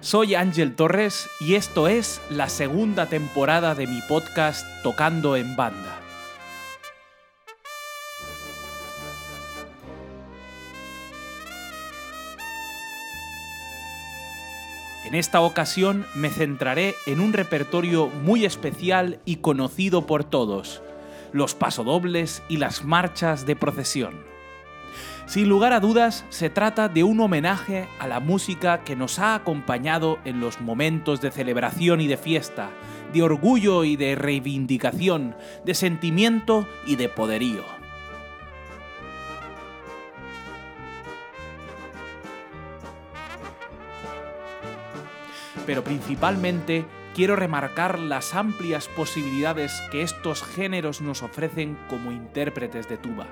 Soy Ángel Torres y esto es la segunda temporada de mi podcast Tocando en Banda. En esta ocasión me centraré en un repertorio muy especial y conocido por todos, los pasodobles y las marchas de procesión. Sin lugar a dudas, se trata de un homenaje a la música que nos ha acompañado en los momentos de celebración y de fiesta, de orgullo y de reivindicación, de sentimiento y de poderío. Pero principalmente quiero remarcar las amplias posibilidades que estos géneros nos ofrecen como intérpretes de tuba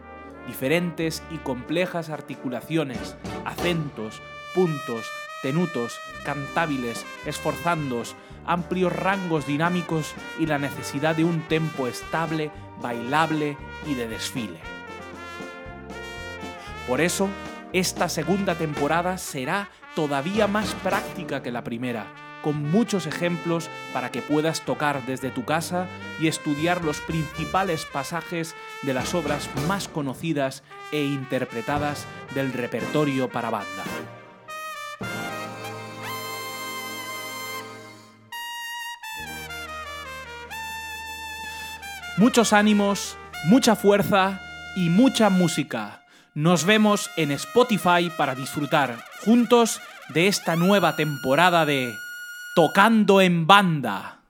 diferentes y complejas articulaciones, acentos, puntos, tenutos, cantábiles, esforzandos, amplios rangos dinámicos y la necesidad de un tempo estable, bailable y de desfile. Por eso, esta segunda temporada será todavía más práctica que la primera, con muchos ejemplos para que puedas tocar desde tu casa y estudiar los principales pasajes de las obras más conocidas e interpretadas del repertorio para banda. Muchos ánimos, mucha fuerza y mucha música. Nos vemos en Spotify para disfrutar juntos de esta nueva temporada de Tocando en banda.